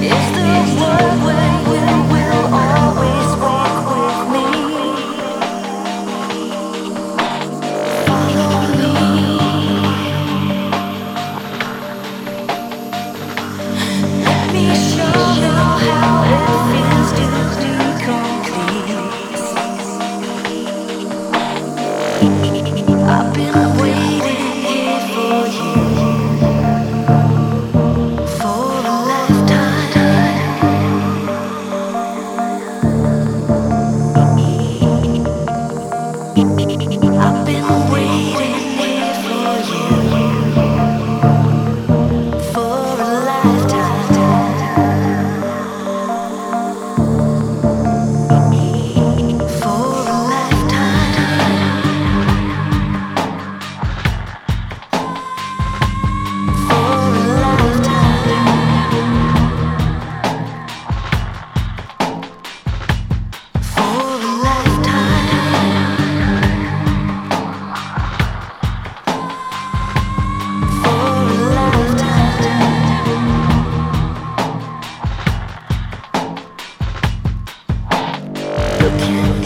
Is the world way? I've been waiting. you.